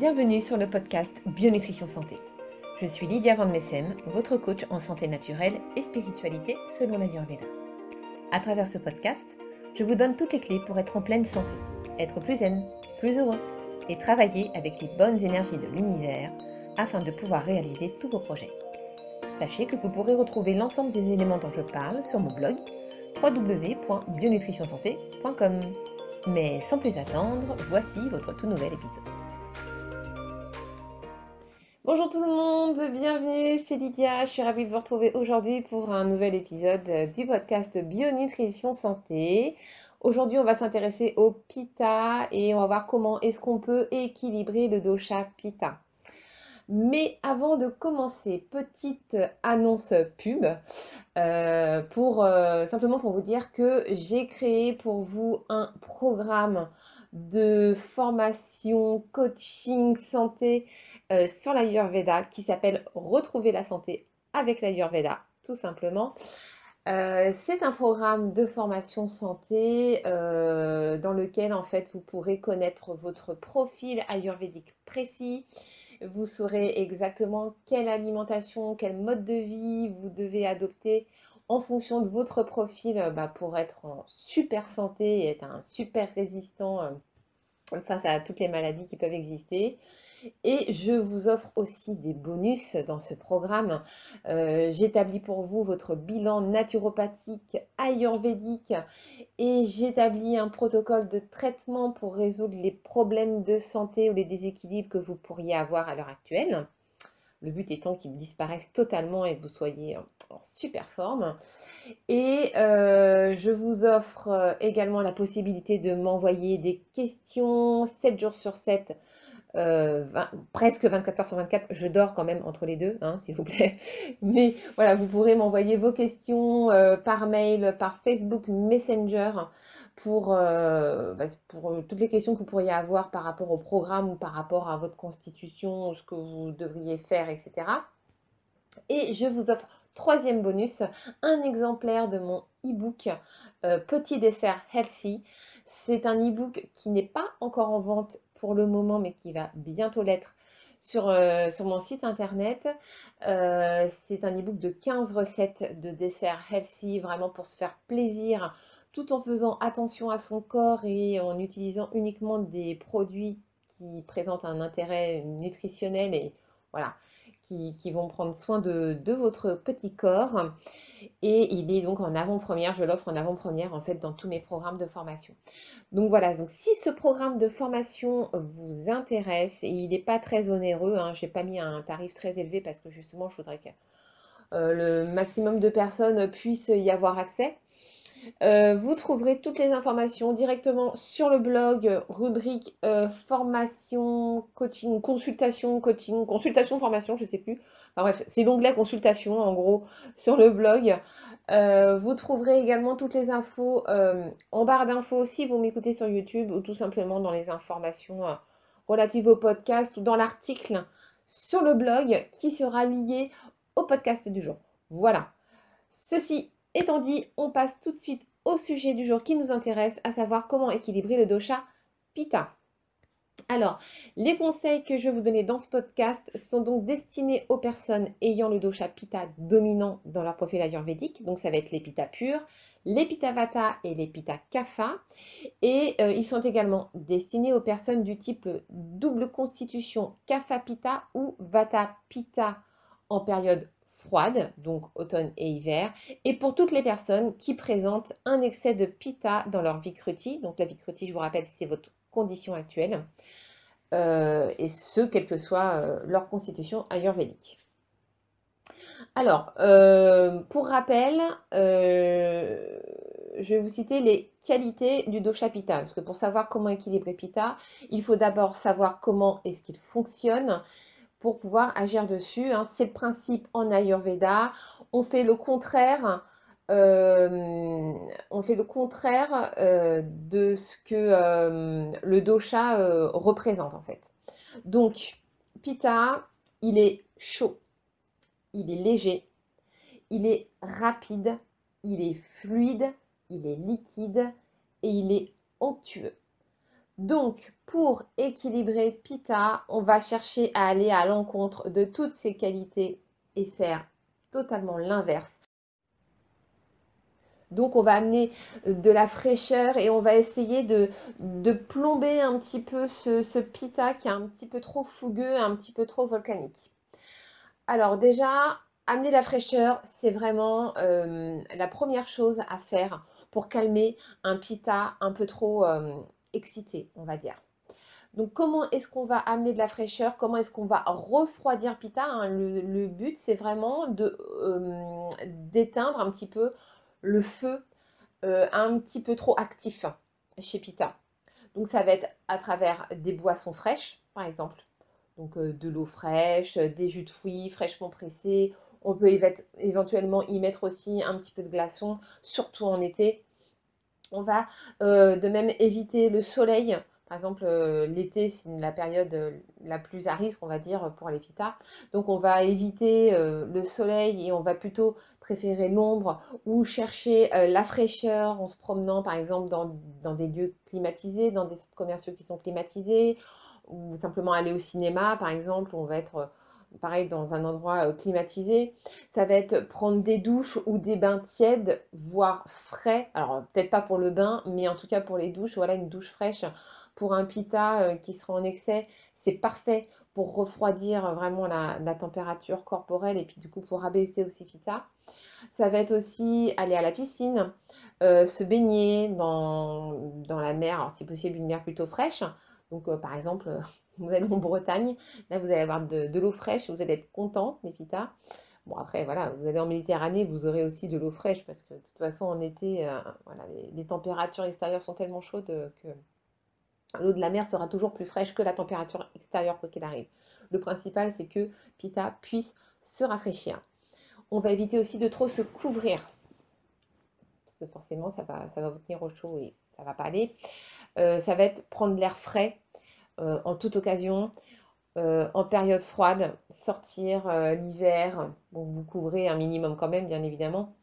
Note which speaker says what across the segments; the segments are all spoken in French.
Speaker 1: Bienvenue sur le podcast Bionutrition Santé. Je suis Lydia Van Messem, votre coach en santé naturelle et spiritualité selon la l'Ayurveda. À travers ce podcast, je vous donne toutes les clés pour être en pleine santé, être plus zen, plus heureux et travailler avec les bonnes énergies de l'univers afin de pouvoir réaliser tous vos projets. Sachez que vous pourrez retrouver l'ensemble des éléments dont je parle sur mon blog www.bionutritionsanté.com. Mais sans plus attendre, voici votre tout nouvel épisode. Bonjour tout le monde, bienvenue, c'est Lydia, je suis ravie de vous retrouver aujourd'hui pour un nouvel épisode du podcast Bionutrition Santé. Aujourd'hui, on va s'intéresser au Pitta et on va voir comment est-ce qu'on peut équilibrer le dosha Pitta. Mais avant de commencer, petite annonce pub, euh, pour, euh, simplement pour vous dire que j'ai créé pour vous un programme de formation, coaching, santé euh, sur l'Ayurveda qui s'appelle Retrouver la santé avec l'Ayurveda, tout simplement. c'est un programme de formation santé dans lequel en fait vous pourrez connaître votre profil ayurvédique précis, vous saurez exactement quelle alimentation, quel mode de vie vous devez adopter en fonction de votre profil euh, bah, pour être en super santé et être un super résistant euh, face à toutes les maladies qui peuvent exister. Et je vous offre aussi des bonus dans ce programme. Euh, j'établis pour vous votre bilan naturopathique ayurvédique et j'établis un protocole de traitement pour résoudre les problèmes de santé ou les déséquilibres que vous pourriez avoir à l'heure actuelle. Le but étant qu'ils disparaissent totalement et que vous soyez en super forme. Et euh, je vous offre euh, également la possibilité de m'envoyer des questions 7 jours sur 7 euh, presque 24 heures sur 24. Je dors quand même entre les deux, hein, s'il vous plaît. Mais voilà, vous pourrez m'envoyer vos questions euh, par mail, par Facebook Messenger pour, euh, bah, pour toutes les questions que vous pourriez avoir par rapport au programme ou par rapport à votre constitution, ce que vous devriez faire, etc. Et je vous offre troisième bonus, un exemplaire de mon e-book Petit dessert healthy. C'est un e-book qui n'est pas encore en vente pour le moment, mais qui va bientôt l'être sur, euh, sur, mon site internet. Euh, c'est un e-book de 15 recettes de desserts healthy, vraiment pour se faire plaisir, tout en faisant attention à son corps et en utilisant uniquement des produits qui présentent un intérêt nutritionnel et voilà, qui, vont prendre soin de, votre petit corps. Et il est donc en avant-première, je l'offre en avant-première en fait dans tous mes programmes de formation. Donc voilà, donc si ce programme de formation vous intéresse, et il n'est pas très onéreux, hein, je n'ai pas mis un tarif très élevé parce que justement je voudrais que euh, le maximum de personnes puissent y avoir accès. Euh, vous trouverez toutes les informations directement sur le blog, rubrique euh, formation, coaching, consultation, coaching, consultation, formation, je ne sais plus. Enfin bref, c'est l'onglet consultation en gros sur le blog. Euh, vous trouverez également toutes les infos en barre d'infos si vous m'écoutez sur YouTube ou tout simplement dans les informations relatives au podcast ou dans l'article sur le blog qui sera lié au podcast du jour. Voilà. Ceci Étant dit, on passe tout de suite au sujet du jour qui nous intéresse, à savoir comment équilibrer le dosha Pitta. Alors, les conseils que je vais vous donner dans ce podcast sont donc destinés aux personnes ayant le dosha Pitta dominant dans leur profil ayurvédique. Donc, ça va être les Pitta purs, les Pitta Vata et les Pitta Kapha. Et euh, ils sont également destinés aux personnes du type double constitution Kapha Pitta ou Vata Pitta en période froide, donc automne et hiver, et pour toutes les personnes qui présentent un excès de pita dans leur vicruti. Donc la vicruti, je vous rappelle, c'est votre condition actuelle, euh, et ce, quelle que soit euh, leur constitution ayurvédique. Alors, euh, pour rappel, je vais vous citer les qualités du dosha Pitta, parce que pour savoir comment équilibrer Pitta, il faut d'abord savoir comment est-ce qu'il fonctionne, pour pouvoir agir dessus. Hein. C'est le principe en Ayurveda. On fait le contraire. Euh, on fait le contraire euh, de ce que euh, le dosha représente en fait. Donc, Pitta, il est chaud, il est léger, il est rapide, il est fluide, il est liquide et il est onctueux. Donc, pour équilibrer Pita, on va chercher à aller à l'encontre de toutes ses qualités et faire totalement l'inverse. Donc on va amener de la fraîcheur et on va essayer de, plomber un petit peu ce, pita qui est un petit peu trop fougueux, un petit peu trop volcanique. Alors déjà, amener la fraîcheur, c'est vraiment euh, la première chose à faire pour calmer un pita un peu trop euh, excité, on va dire. Donc comment est-ce qu'on va amener de la fraîcheur? Comment est-ce qu'on va refroidir Pita hein? le, but, c'est vraiment euh, d'éteindre un petit peu le feu euh, un petit peu trop actif chez Pita. Donc ça va être à travers des boissons fraîches, par exemple. Donc euh, de l'eau fraîche, des jus de fruits fraîchement pressés. On peut éventuellement y mettre aussi un petit peu de glaçons, surtout en été. On va de même éviter le soleil par exemple, euh, l'été, c'est la période euh, la plus à risque, on va dire, pour les pitas. Donc, on va éviter euh, le soleil et on va plutôt préférer l'ombre ou chercher la fraîcheur en se promenant, par exemple, dans, des lieux climatisés, dans des commerciaux qui sont climatisés, ou simplement aller au cinéma, par exemple, on va être pareil dans un endroit euh, climatisé. Ça va être prendre des douches ou des bains tièdes, voire frais. Alors peut-être pas pour le bain, mais en tout cas pour les douches. Voilà une douche fraîche pour un pita euh, qui sera en excès. C'est parfait pour refroidir vraiment la, température corporelle et puis du coup pour abaisser aussi pita. Ça va être aussi aller à la piscine, euh, se baigner dans, dans la mer, alors si possible une mer plutôt fraîche. Donc par exemple vous allez en Bretagne, là vous allez avoir de, l'eau fraîche, vous allez être content, les pitas. Bon, après, voilà, vous allez en Méditerranée, vous aurez aussi de l'eau fraîche parce que de toute façon, en été, euh, voilà, les, températures extérieures sont tellement chaudes que l'eau de la mer sera toujours plus fraîche que la température extérieure, quoi qu'il arrive. Le principal, c'est que Pita puisse se rafraîchir. On va éviter aussi de trop se couvrir parce que forcément, ça va, ça va vous tenir au chaud et ça va pas aller. Euh, ça va être prendre l'air frais euh, en toute occasion. Euh, en période froide, sortir euh, l'hiver, vous couvrez un minimum quand même, bien évidemment.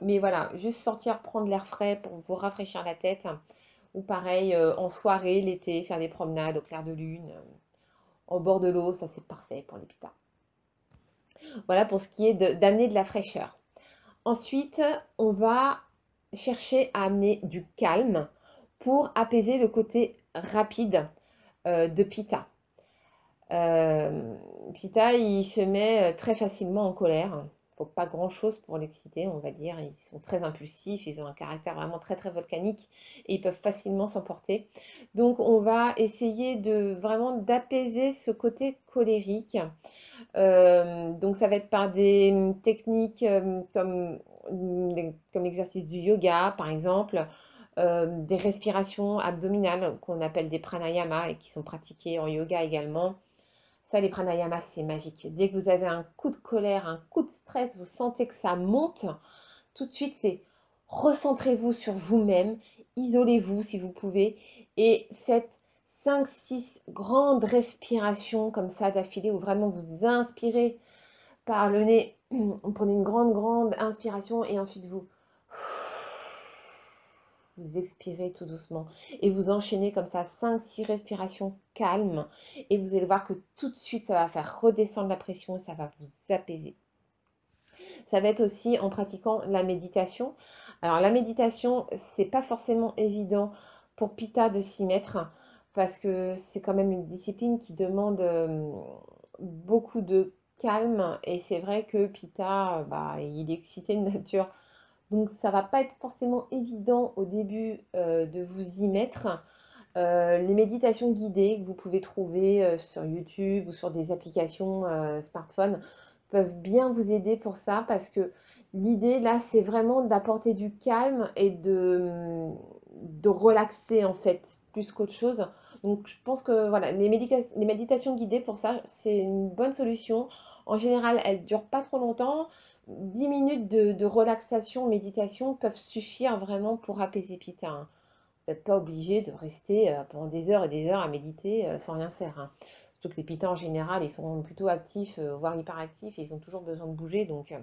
Speaker 1: Mais voilà, juste sortir, prendre l'air frais pour vous rafraîchir la tête. Ou pareil, en soirée, l'été, faire des promenades au clair de lune, au bord de l'eau, ça c'est parfait pour les. Voilà pour ce qui est d'amener de, la fraîcheur. Ensuite, on va chercher à amener du calme pour apaiser le côté rapide de Pita. Euh, Pita, il se met euh, très facilement en colère. Il faut pas grand-chose pour l'exciter, on va dire. Ils sont très impulsifs, ils ont un caractère vraiment très très volcanique et ils peuvent facilement s'emporter. Donc on va essayer de vraiment d'apaiser ce côté colérique. donc ça va être par des techniques comme l'exercice du yoga, par exemple. Euh, des respirations abdominales qu'on appelle des pranayama et qui sont pratiquées en yoga également. Ça, les pranayamas, c'est magique. Dès que vous avez un coup de colère, un coup de stress, vous sentez que ça monte, tout de suite, c'est recentrez-vous sur vous-même, isolez-vous si vous pouvez et faites 5-6 grandes respirations comme ça d'affilée où vraiment vous inspirez par le nez. Vous prenez une grande, grande inspiration et ensuite vous vous expirez tout doucement et vous enchaînez comme ça 5-6 respirations calmes et vous allez voir que tout de suite ça va faire redescendre la pression et ça va vous apaiser. Ça va être aussi en pratiquant la méditation. Alors la méditation, c'est pas forcément évident pour Pita de s'y mettre parce que c'est quand même une discipline qui demande euh, beaucoup de calme et c'est vrai que Pita, bah, il est excité de nature donc ça va pas être forcément évident au début euh, de vous y mettre. Euh, les méditations guidées que vous pouvez trouver euh, sur YouTube ou sur des applications smartphone peuvent bien vous aider pour ça parce que l'idée là c'est vraiment d'apporter du calme et de, de relaxer en fait plus qu'autre chose. Donc je pense que voilà, les, méditations guidées pour ça c'est une bonne solution. En général, elles ne durent pas trop longtemps. 10 minutes de, relaxation, méditation peuvent suffire vraiment pour apaiser Pita. Vous n'êtes pas obligé de rester euh, pendant des heures et des heures à méditer euh, sans rien faire. Hein. Surtout que les Pitas en général, ils sont plutôt actifs, euh, voire hyperactifs, et ils ont toujours besoin de bouger, donc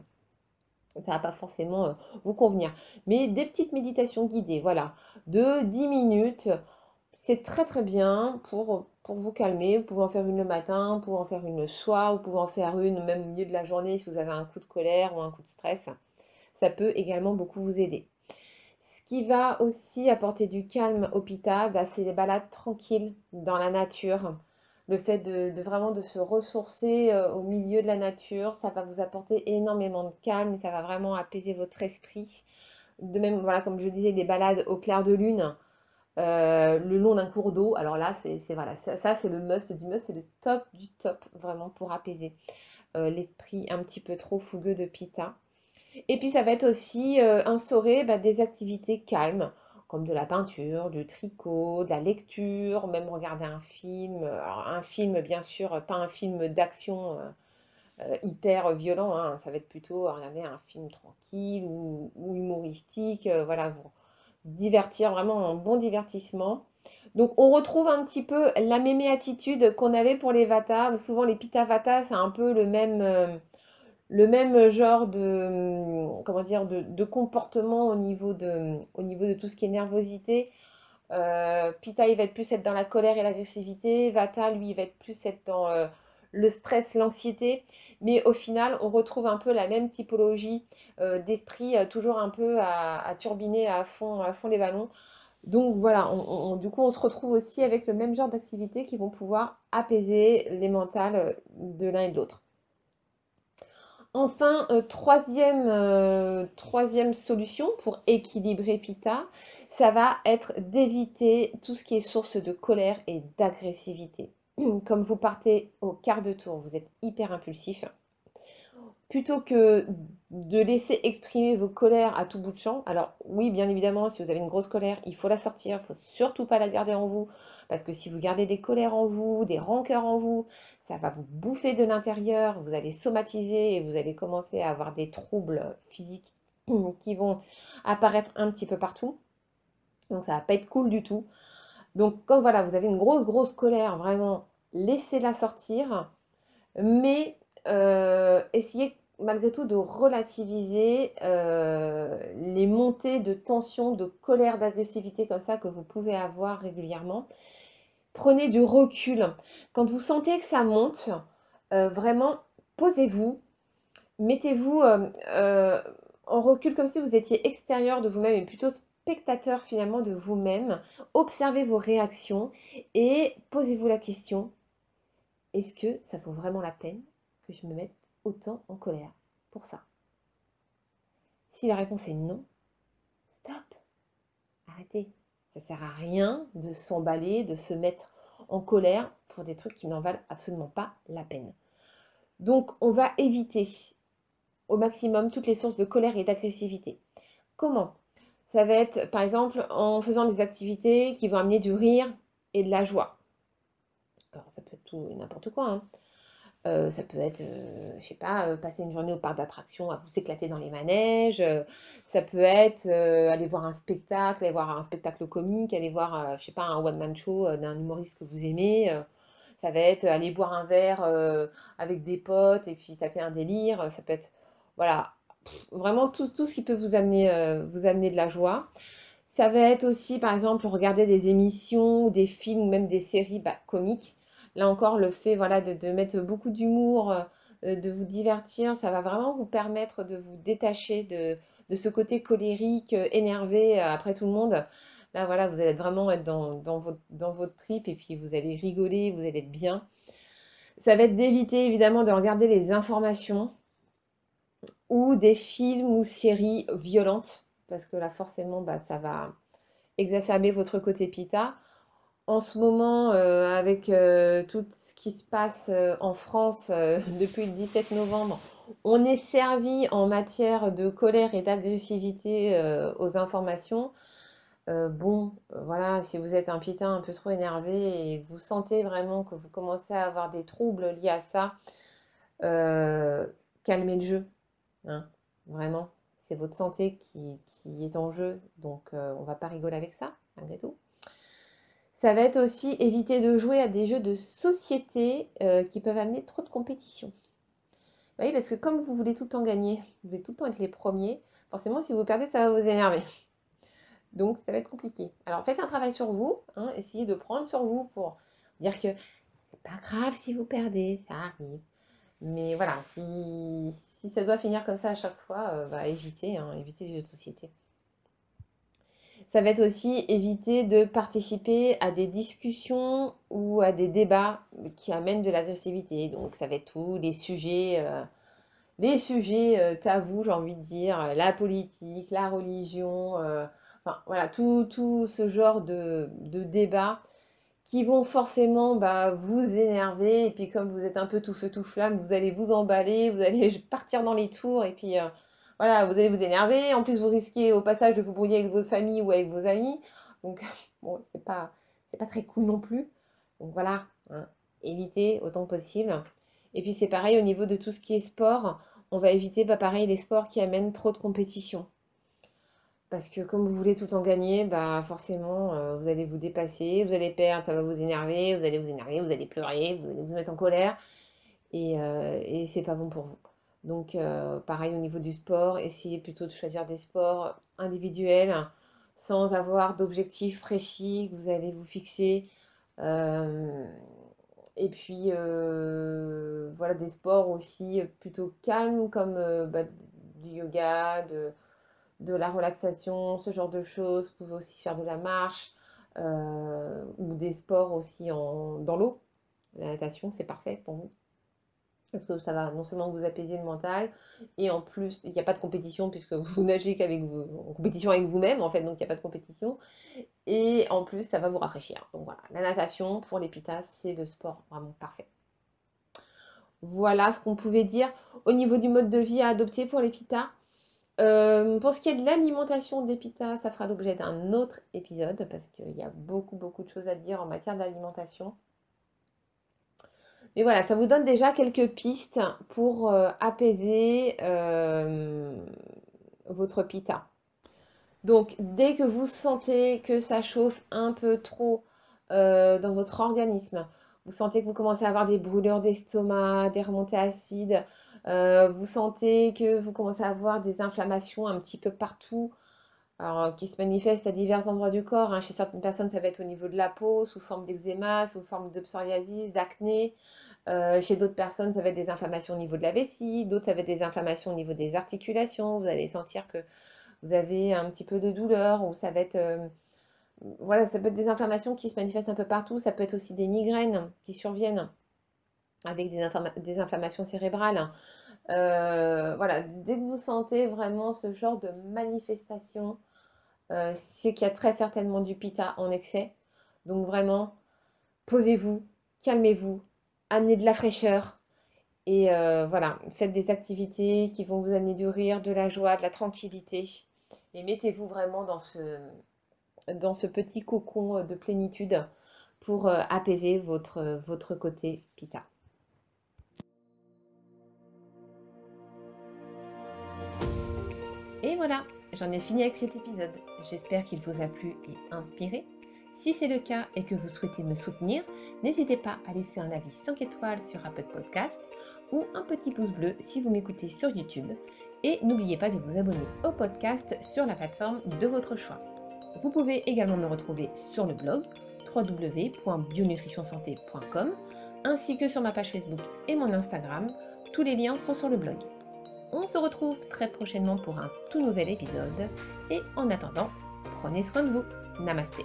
Speaker 1: ça ne va pas forcément vous convenir. Mais des petites méditations guidées, voilà, de 10 minutes, c'est très très bien pour, vous calmer. Vous pouvez en faire une le matin, vous pouvez en faire une le soir, vous pouvez en faire une même au milieu de la journée si vous avez un coup de colère ou un coup de stress. Ça peut également beaucoup vous aider. Ce qui va aussi apporter du calme au pita, bah, c'est les balades tranquilles dans la nature. Le fait de, vraiment se ressourcer euh, au milieu de la nature, ça va vous apporter énormément de calme, ça va vraiment apaiser votre esprit. De même, voilà, comme je disais, des balades au clair de lune, euh, le long d'un cours d'eau. Alors là, c'est ça, c'est le must du must, c'est le top du top vraiment pour apaiser euh, l'esprit un petit peu trop fougueux de Pita. Et puis ça va être aussi instaurer bah, des activités calmes comme de la peinture, du tricot, de la lecture, même regarder un film. Alors, un film, bien sûr, pas un film d'action euh, euh, hyper violent, hein. ça va être plutôt regarder un film tranquille ou, humoristique, euh, voilà, divertir, vraiment un bon divertissement. Donc on retrouve un petit peu la même attitude qu'on avait pour les Vata. Souvent les Pitta Vata, c'est un peu le même même genre de, comment dire, de, comportement au niveau de, tout ce qui est nervosité. Euh, Pita, il va être plus être dans la colère et l'agressivité. Vata, lui, il va être plus être dans euh, le stress, l'anxiété. Mais au final, on retrouve un peu la même typologie euh, d'esprit, toujours un peu à, turbiner à fond, les ballons. Donc voilà, du coup, on se retrouve aussi avec le même genre d'activités qui vont pouvoir apaiser les mentales de l'un et de l'autre. Enfin, euh, euh, troisième solution pour équilibrer Pita, ça va être d'éviter tout ce qui est source de colère et d'agressivité. Comme vous partez au quart de tour, vous êtes hyper impulsif plutôt que de laisser exprimer vos colères à tout bout de champ, alors oui, bien évidemment, si vous avez une grosse colère, il faut la sortir, il faut surtout pas la garder en vous, parce que si vous gardez des colères en vous, des rancœurs en vous, ça va vous bouffer de l'intérieur, vous allez somatiser et vous allez commencer à avoir des troubles physiques qui vont apparaître un petit peu partout. Donc ça va pas être cool du tout. Donc quand voilà, vous avez une grosse grosse colère, vraiment, laissez-la sortir, mais euh, essayez malgré tout de relativiser euh, les montées de tension, de colère, d'agressivité comme ça que vous pouvez avoir régulièrement. Prenez du recul. Quand vous sentez que ça monte, euh, vraiment, posez-vous, mettez-vous en recul comme si vous étiez extérieur de vous-même et plutôt spectateur finalement de vous-même. Observez vos réactions et posez-vous la question, est-ce que ça vaut vraiment la peine que je me mette autant en colère pour ça? Si la réponse est non, stop, arrêtez. Ça sert à rien de s'emballer, de se mettre en colère pour des trucs qui n'en valent absolument pas la peine. Donc on va éviter au maximum toutes les sources de colère et d'agressivité. Comment? Ça va être par exemple en faisant des activités qui vont amener du rire et de la joie. Alors ça peut être tout et n'importe quoi. Hein. Euh, ça peut être, euh, je sais pas, euh, passer une journée au parc d'attractions à vous éclater dans les manèges. ça peut être aller voir un spectacle, aller voir un spectacle comique, aller voir, je sais pas, un one-man show d'un humoriste que vous aimez. ça va être aller boire un verre avec des potes et puis taper un délire. Ça peut être, voilà, vraiment tout, ce qui peut vous amener, vous amener de la joie. Ça va être aussi, par exemple, regarder des émissions, des films ou même des séries bah, comiques Là encore, le fait voilà, de, mettre beaucoup d'humour, euh, de vous divertir, ça va vraiment vous permettre de vous détacher de, ce côté colérique, euh, énervé euh, après tout le monde. Là, voilà, vous allez vraiment être dans, votre, dans votre trip et puis vous allez rigoler, vous allez être bien. Ça va être d'éviter évidemment de regarder les informations ou des films ou séries violentes parce que là forcément bah, ça va exacerber votre côté pita en ce moment, euh, avec euh, tout ce qui se passe euh, en France depuis le 17 novembre, on est servi en matière de colère et d'agressivité aux informations. bon, voilà, si vous êtes un pitin un peu trop énervé et que vous sentez vraiment que vous commencez à avoir des troubles liés à ça, calmez le jeu. Hein, vraiment, c'est votre santé qui, est en jeu, donc on va pas rigoler avec ça, malgré tout. Ça va être aussi éviter de jouer à des jeux de société euh, qui peuvent amener trop de compétition. Oui, parce que comme vous voulez tout le temps gagner, vous voulez tout le temps être les premiers, forcément si vous perdez, ça va vous énerver. Donc ça va être compliqué. Alors faites un travail sur vous, hein, essayez de prendre sur vous pour dire que c'est pas grave si vous perdez, ça arrive. Mais voilà, si, ça doit finir comme ça à chaque fois, euh, bah, évitez, hein, les jeux de société. Ça va être aussi éviter de participer à des discussions ou à des débats qui amènent de l'agressivité. Donc ça va être tous les sujets, euh, les sujets euh, tabous, j'ai envie de dire, la politique, la religion, enfin voilà, tout, tout ce genre de, de débats qui vont forcément bah, vous énerver. Et puis comme vous êtes un peu tout feu tout flamme, vous allez vous emballer, vous allez partir dans les tours et puis euh, voilà, vous allez vous énerver. En plus, vous risquez au passage de vous brouiller avec votre famille ou avec vos amis. Donc bon, c'est pas pas très cool non plus. Donc voilà, hein, évitez autant que possible. Et puis c'est pareil au niveau de tout ce qui est sport. On va éviter, bah, pareil, les sports qui amènent trop de compétition. Parce que comme vous voulez tout en gagner, bah forcément, euh, vous allez vous dépasser, vous allez perdre, ça va vous énerver, vous allez vous énerver, vous allez pleurer, vous allez vous mettre en colère. Et, euh, et c'est pas bon pour vous. Donc euh, pareil au niveau du sport, essayez plutôt de choisir des sports individuels sans avoir d'objectifs précis que vous allez vous fixer. et puis voilà des sports aussi plutôt calmes comme bah, du yoga, de, de la relaxation, ce genre de choses. Vous pouvez aussi faire de la marche euh, ou des sports aussi dans l'eau. La natation, c'est parfait pour vous. Parce que ça va non seulement vous apaiser le mental, et en plus, il n'y a pas de compétition puisque vous nagez qu'avec vous, en compétition avec vous-même, en fait, donc il n'y a pas de compétition. Et en plus, ça va vous rafraîchir. Donc voilà, la natation pour les c'est le sport vraiment parfait. Voilà ce qu'on pouvait dire au niveau du mode de vie à adopter pour les. Euh, pour ce qui est de l'alimentation d'Epita, ça fera l'objet d'un autre épisode parce qu'il y a beaucoup beaucoup de choses à dire en matière d'alimentation. Mais voilà, ça vous donne déjà quelques pistes pour euh, apaiser euh, votre pita. Donc dès que vous sentez que ça chauffe un peu trop dans votre organisme, vous sentez que vous commencez à avoir des brûlures d'estomac, des remontées acides, euh, vous sentez que vous commencez à avoir des inflammations un petit peu partout, qui se manifestent à divers endroits du corps. Hein. Chez certaines personnes, ça va être au niveau de la peau, sous forme d'eczéma, sous forme de psoriasis, d'acné. Euh, chez d'autres personnes, ça va être des inflammations au niveau de la vessie, d'autres, ça va être des inflammations au niveau des articulations. Vous allez sentir que vous avez un petit peu de douleur, ou ça va être... Euh, voilà, ça peut être des inflammations qui se manifestent un peu partout. Ça peut être aussi des migraines qui surviennent avec des, inflammations cérébrales. Euh, voilà, dès que vous sentez vraiment ce genre de manifestation, euh, c'est qu'il y a très certainement du pita en excès. Donc vraiment, posez-vous, calmez-vous, amenez de la fraîcheur. Et euh, voilà, faites des activités qui vont vous amener du rire, de la joie, de la tranquillité. Et mettez-vous vraiment dans ce, dans ce petit cocon de plénitude pour apaiser votre, votre côté pita. Et voilà, j'en ai fini avec cet épisode. J'espère qu'il vous a plu et inspiré. Si c'est le cas et que vous souhaitez me soutenir, n'hésitez pas à laisser un avis 5 étoiles sur Apple Podcast ou un petit pouce bleu si vous m'écoutez sur YouTube. Et n'oubliez pas de vous abonner au podcast sur la plateforme de votre choix. Vous pouvez également me retrouver sur le blog www.bionutritionsanté.com ainsi que sur ma page Facebook et mon Instagram. Tous les liens sont sur le blog. On se retrouve très prochainement pour un tout nouvel épisode. Et en attendant, prenez soin de vous. Namasté.